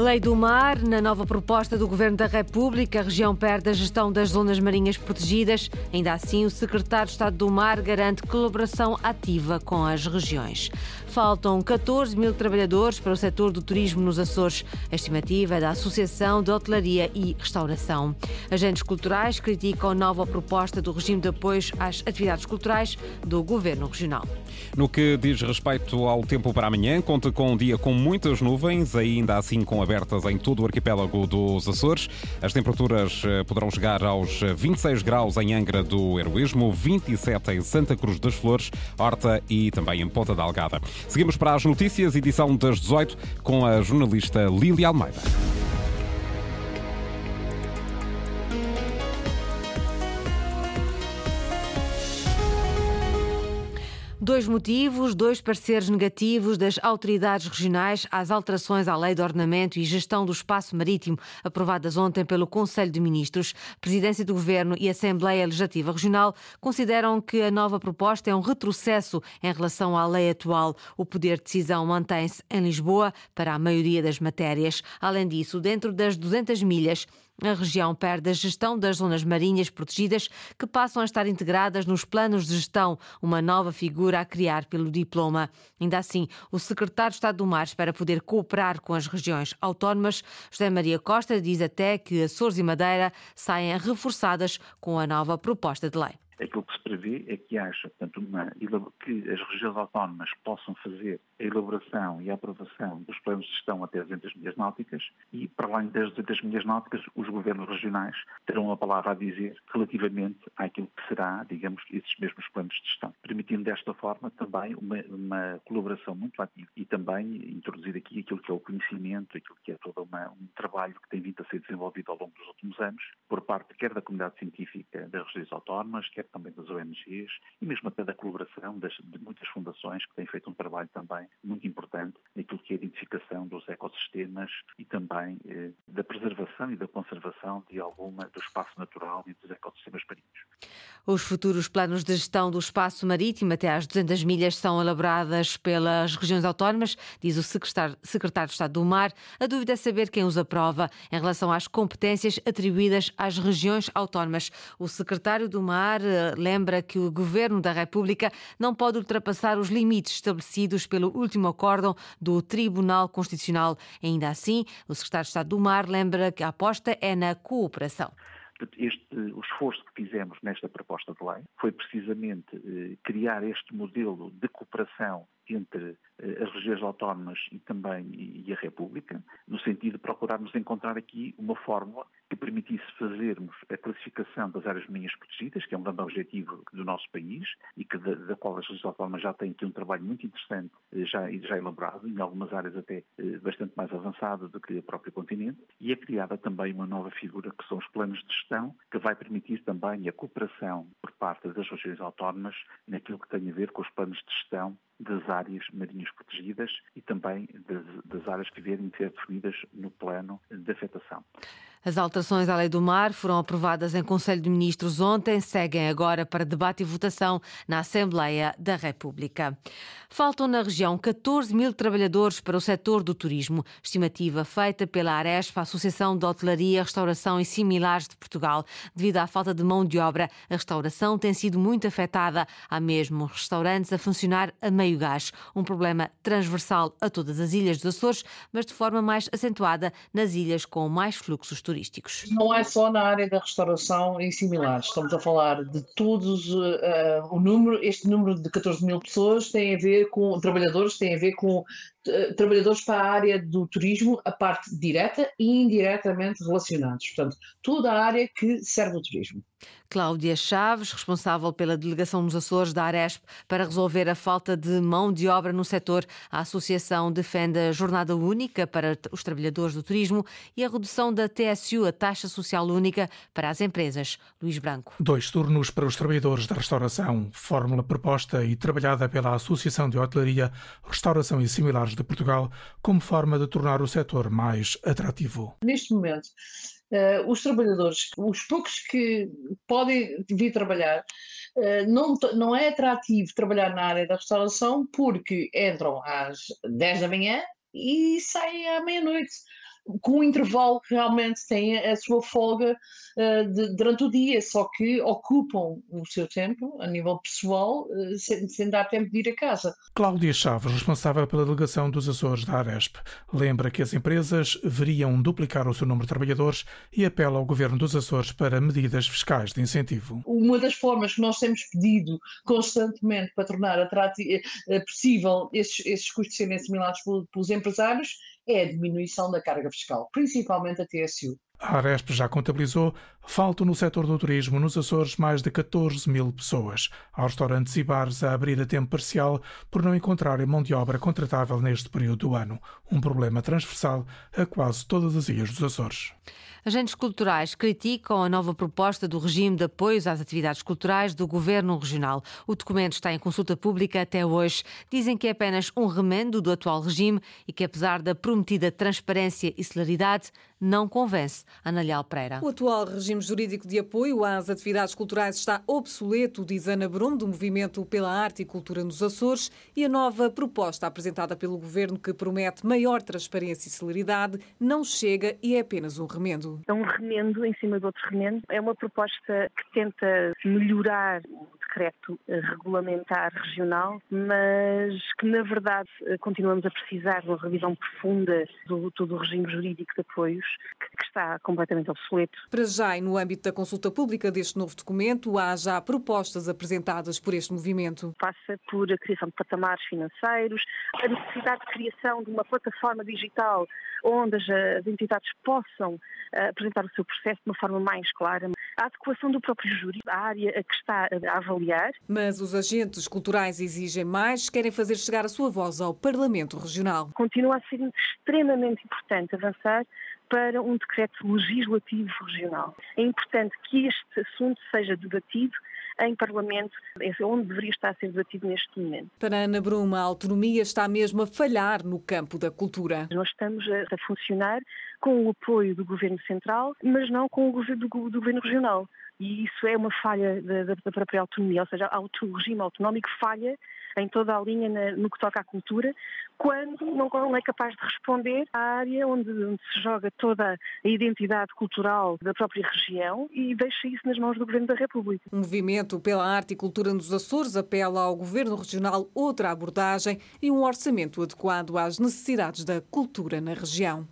Lei do Mar, na nova proposta do Governo da República, a região perde a gestão das zonas marinhas protegidas. Ainda assim, o Secretário de Estado do Mar garante colaboração ativa com as regiões. Faltam 14 mil trabalhadores para o setor do turismo nos Açores. A estimativa é da Associação de Hotelaria e Restauração. Agentes culturais criticam a nova proposta do regime de apoios às atividades culturais do Governo Regional. No que diz respeito ao tempo para amanhã, conta com um dia com muitas nuvens, ainda assim com abertas em todo o arquipélago dos Açores. As temperaturas eh, poderão chegar aos 26 graus em Angra do Heroísmo, 27 em Santa Cruz das Flores, Horta e também em Ponta da Algada. Seguimos para as notícias, edição das 18, com a jornalista Lília Almeida. Dois motivos, dois pareceres negativos das autoridades regionais às alterações à Lei de Ordenamento e Gestão do Espaço Marítimo, aprovadas ontem pelo Conselho de Ministros. Presidência do Governo e Assembleia Legislativa Regional consideram que a nova proposta é um retrocesso em relação à lei atual. O poder de decisão mantém-se em Lisboa para a maioria das matérias. Além disso, dentro das 200 milhas, a região perde a gestão das zonas marinhas protegidas, que passam a estar integradas nos planos de gestão, uma nova figura a criar pelo diploma. Ainda assim, o secretário de Estado do Mar espera poder cooperar com as regiões autónomas. José Maria Costa diz até que Açores e Madeira saem reforçadas com a nova proposta de lei aquilo que se prevê é que haja, portanto, uma, que as regiões autónomas possam fazer a elaboração e a aprovação dos planos de gestão até 200 milhas náuticas e, para além das 200 milhas náuticas, os governos regionais terão uma palavra a dizer relativamente àquilo que será, digamos, esses mesmos planos de gestão, permitindo desta forma também uma, uma colaboração muito ativa e também introduzir aqui aquilo que é o conhecimento, aquilo que é todo uma, um trabalho que tem vindo a ser desenvolvido ao longo dos últimos anos, por parte quer da comunidade científica das regiões autónomas, quer também das ONGs e mesmo até da colaboração das, de muitas fundações que têm feito um trabalho também muito importante naquilo que é a identificação dos ecossistemas e também eh, da preservação e da conservação de alguma do espaço natural e dos ecossistemas marinhos. Os futuros planos de gestão do espaço marítimo até às 200 milhas são elaboradas pelas regiões autónomas, diz o secretário, secretário de Estado do Mar. A dúvida é saber quem os aprova em relação às competências atribuídas às regiões autónomas. O secretário do Mar eh, lembra que o Governo da República não pode ultrapassar os limites estabelecidos pelo último acórdão do Tribunal Constitucional. Ainda assim, o secretário de Estado do Mar lembra que a aposta é na cooperação. Este, o esforço que fizemos nesta proposta de lei foi precisamente eh, criar este modelo de cooperação entre eh, as regiões autónomas e também e a República, no sentido de procurarmos encontrar aqui uma fórmula que permitisse fazermos a classificação das áreas marinhas protegidas, que é um grande objetivo do nosso país e que da, da qual as regiões autónomas já têm aqui um trabalho muito interessante eh, já, já elaborado, em algumas áreas até eh, bastante mais avançado do que o próprio continente, e é criada também uma nova figura que são os planos de gestão, que vai permitir também a cooperação por parte das regiões autónomas naquilo que tem a ver com os planos de gestão das áreas marinhas protegidas e também das, das áreas que vierem ser definidas no plano de afetação. As alterações à Lei do Mar foram aprovadas em Conselho de Ministros ontem, seguem agora para debate e votação na Assembleia da República. Faltam na região 14 mil trabalhadores para o setor do turismo, estimativa feita pela Aresp, a Associação de Hotelaria, Restauração e Similares de Portugal. Devido à falta de mão de obra, a restauração tem sido muito afetada. Há mesmo restaurantes a funcionar a meio gás, um problema transversal a todas as ilhas dos Açores, mas de forma mais acentuada nas ilhas com mais fluxos turísticos turísticos. Não é só na área da restauração e similares, estamos a falar de todos, uh, o número, este número de 14 mil pessoas tem a ver com, trabalhadores, tem a ver com trabalhadores para a área do turismo, a parte direta e indiretamente relacionados, portanto, toda a área que serve o turismo. Cláudia Chaves, responsável pela delegação nos Açores da Aresp para resolver a falta de mão de obra no setor. A associação defende a jornada única para os trabalhadores do turismo e a redução da TSU, a taxa social única, para as empresas. Luís Branco. Dois turnos para os trabalhadores da restauração. Fórmula proposta e trabalhada pela Associação de Hotelaria, Restauração e Similares de Portugal, como forma de tornar o setor mais atrativo. Neste momento, Uh, os trabalhadores, os poucos que podem vir trabalhar, uh, não, não é atrativo trabalhar na área da restauração porque entram às 10 da manhã e saem à meia-noite. Com um intervalo que realmente têm a sua folga uh, de, durante o dia, só que ocupam o seu tempo a nível pessoal, uh, sem, sem, dar tempo de ir a casa. Cláudia Chaves, responsável pela delegação dos Açores da Aresp, lembra que as empresas veriam duplicar o seu número de trabalhadores e apela ao governo dos Açores para medidas fiscais de incentivo. Uma das formas que nós temos pedido constantemente para tornar uh, possível esses, esses custos serem assimilados pelos empresários é a diminuição da carga fiscal, principalmente a TSU. A Aresp já contabilizou, faltam no setor do turismo nos Açores mais de 14 mil pessoas. Há restaurantes e bares a abrir a tempo parcial por não encontrarem mão de obra contratável neste período do ano. Um problema transversal a quase todas as ilhas dos Açores. Agentes culturais criticam a nova proposta do regime de apoios às atividades culturais do Governo Regional. O documento está em consulta pública até hoje. Dizem que é apenas um remendo do atual regime e que, apesar da prometida transparência e celeridade, não convence. Ana Leal Pereira. O atual regime jurídico de apoio às atividades culturais está obsoleto, diz Ana Brum, do Movimento pela Arte e Cultura nos Açores, e a nova proposta apresentada pelo Governo, que promete maior transparência e celeridade, não chega e é apenas um remendo remendo? É um remendo em cima de outro remendo. É uma proposta que tenta melhorar o decreto regulamentar regional, mas que, na verdade, continuamos a precisar de uma revisão profunda do todo o regime jurídico de apoios, que está completamente obsoleto. Para já, e no âmbito da consulta pública deste novo documento, há já propostas apresentadas por este movimento. Passa por a criação de patamares financeiros, a necessidade de criação de uma plataforma digital onde as entidades possam apresentar o seu processo de uma forma mais clara. A adequação do próprio júri à área a que está a avaliar. Mas os agentes culturais exigem mais, querem fazer chegar a sua voz ao Parlamento Regional. Continua a ser extremamente importante avançar para um decreto legislativo regional. É importante que este assunto seja debatido em Parlamento, é onde deveria estar a ser debatido neste momento. Para Ana Bruma, a autonomia está mesmo a falhar no campo da cultura. Nós estamos a, funcionar com o apoio do Governo Central, mas não com o governo, do, do governo Regional. E isso é uma falha da, da própria autonomia, ou seja, o regime autonómico falha em toda a linha na, no que toca à cultura, quando não é capaz de responder à área onde, onde, se joga toda a identidade cultural da própria região e deixa isso nas mãos do Governo da República. O movimento pela arte e cultura nos Açores apela ao Governo Regional outra abordagem e um orçamento adequado às necessidades da cultura na região.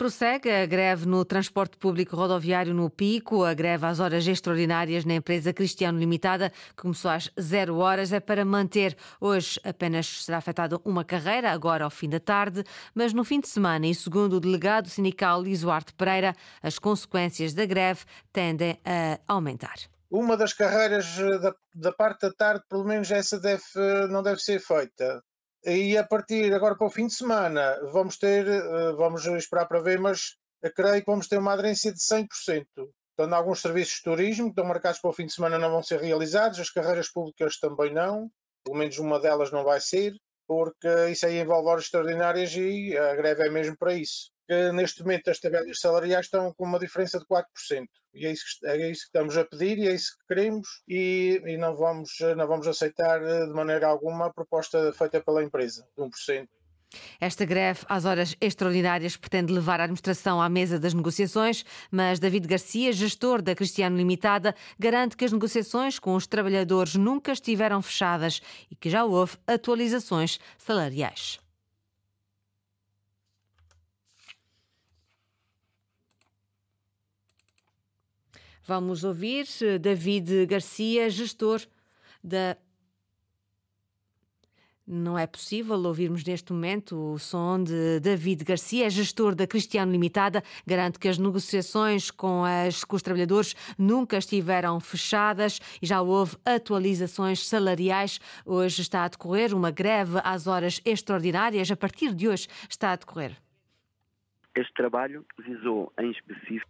Prossegue a greve no transporte público rodoviário no Pico. A greve às horas extraordinárias na empresa Cristiano Limitada, que começou às zero horas, é para manter. Hoje apenas será afetada uma carreira, agora ao fim da tarde, mas no fim de semana, e segundo o delegado sindical Lisuarte Pereira, as consequências da greve tendem a aumentar. Uma das carreiras eh, da, da parte da tarde, pelo menos essa deve, eh, não deve ser feita. E a partir agora para o fim de semana vamos ter, eh, vamos esperar para ver, mas creio que vamos ter uma aderência de 100%. Portanto, alguns serviços de turismo que estão marcados para o fim de semana não vão ser realizados, as carreiras públicas também não, pelo menos uma delas não vai ser, porque isso aí envolve horas extraordinárias e a greve é mesmo para isso que neste momento as tabelas salariais estão com uma diferença de 4%. E é isso que, é isso que estamos a pedir e é isso que queremos e, e, não, vamos, não vamos aceitar eh, de maneira alguma a proposta feita pela empresa, de 1%. Esta greve às horas extraordinárias pretende levar a administração à mesa das negociações, mas David Garcia, gestor da Cristiano Limitada, garante que as negociações com os trabalhadores nunca estiveram fechadas e que já houve atualizações salariais. Vamos ouvir eh, David Garcia, gestor da. Não é possível ouvirmos neste momento o som de David Garcia, gestor da Cristiano Limitada. Garante que as negociações com, as, com os trabalhadores nunca estiveram fechadas e já houve atualizações salariais. Hoje está a decorrer uma greve às horas extraordinárias. A partir de hoje está a decorrer. Este trabalho visou, em específico,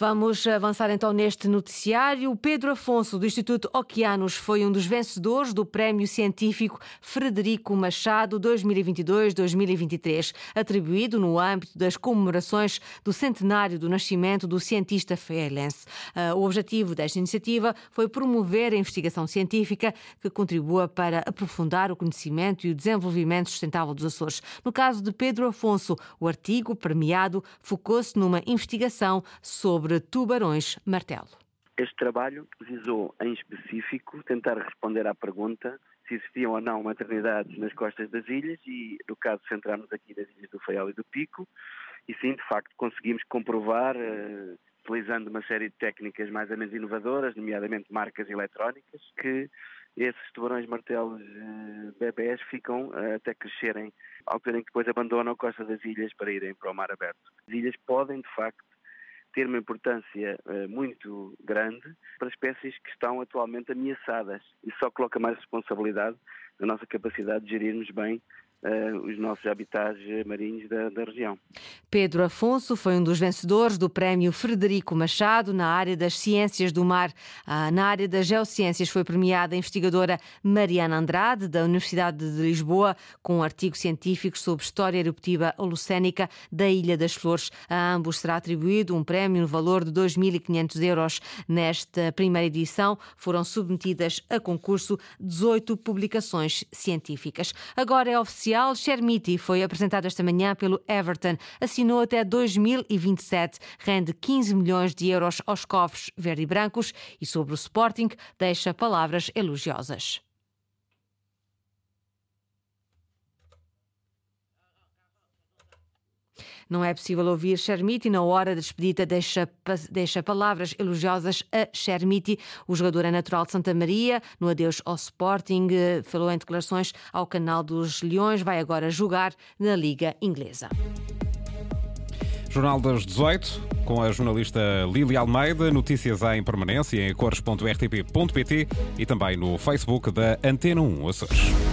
Vamos avançar então neste noticiário. Pedro Afonso, do Instituto Oceanos, foi um dos vencedores do Prémio Científico Frederico Machado 2022-2023, atribuído no âmbito das comemorações do centenário do nascimento do cientista feirense. Ah, o objetivo desta iniciativa foi promover a investigação científica que contribua para aprofundar o conhecimento e o desenvolvimento sustentável dos Açores. No caso de Pedro Afonso, o artigo premiado focou-se numa investigação sobre sobre tubarões-martelo. Este trabalho visou, em específico, tentar responder à pergunta se existiam ou não maternidades nas costas das ilhas e, no caso, centrarmos aqui nas ilhas do Faial e do Pico, e sim, de facto, conseguimos comprovar, uh, utilizando uma série de técnicas mais ou menos inovadoras, nomeadamente marcas eletrónicas, que esses tubarões martelos uh, bebés ficam uh, até crescerem, ao terem que depois abandonam a costa das ilhas para irem para o mar aberto. As ilhas podem, de facto, ter uma importância uh, muito grande para espécies que estão atualmente ameaçadas. Isso só coloca mais responsabilidade na nossa capacidade de gerirmos bem os nossos habitats marinhos da, da, região. Pedro Afonso foi um dos vencedores do Prémio Frederico Machado na área das ciências do mar. Ah, na área das geociências foi premiada a investigadora Mariana Andrade, da Universidade de Lisboa, com um artigo científico sobre história eruptiva holocénica da Ilha das Flores. A ambos será atribuído um prémio no valor de 2.500 euros. Nesta primeira edição foram submetidas a concurso 18 publicações científicas. Agora é oficial oficial Chermiti foi apresentado esta manhã pelo Everton. Assinou até 2027, rende 15 milhões de euros aos cofres verde e brancos e sobre o Sporting deixa palavras elogiosas. Não é possível ouvir Chermiti na hora da despedida, deixa, deixa palavras elogiosas a Chermiti. O jogador é natural de Santa Maria, no adeus ao Sporting, eh, falou em declarações ao canal dos Leões, vai agora jogar na Liga Inglesa. Jornal das 18, com a jornalista Lili Almeida, notícias em permanência em cores.rtp.pt e também no Facebook da Antena 1 Açores.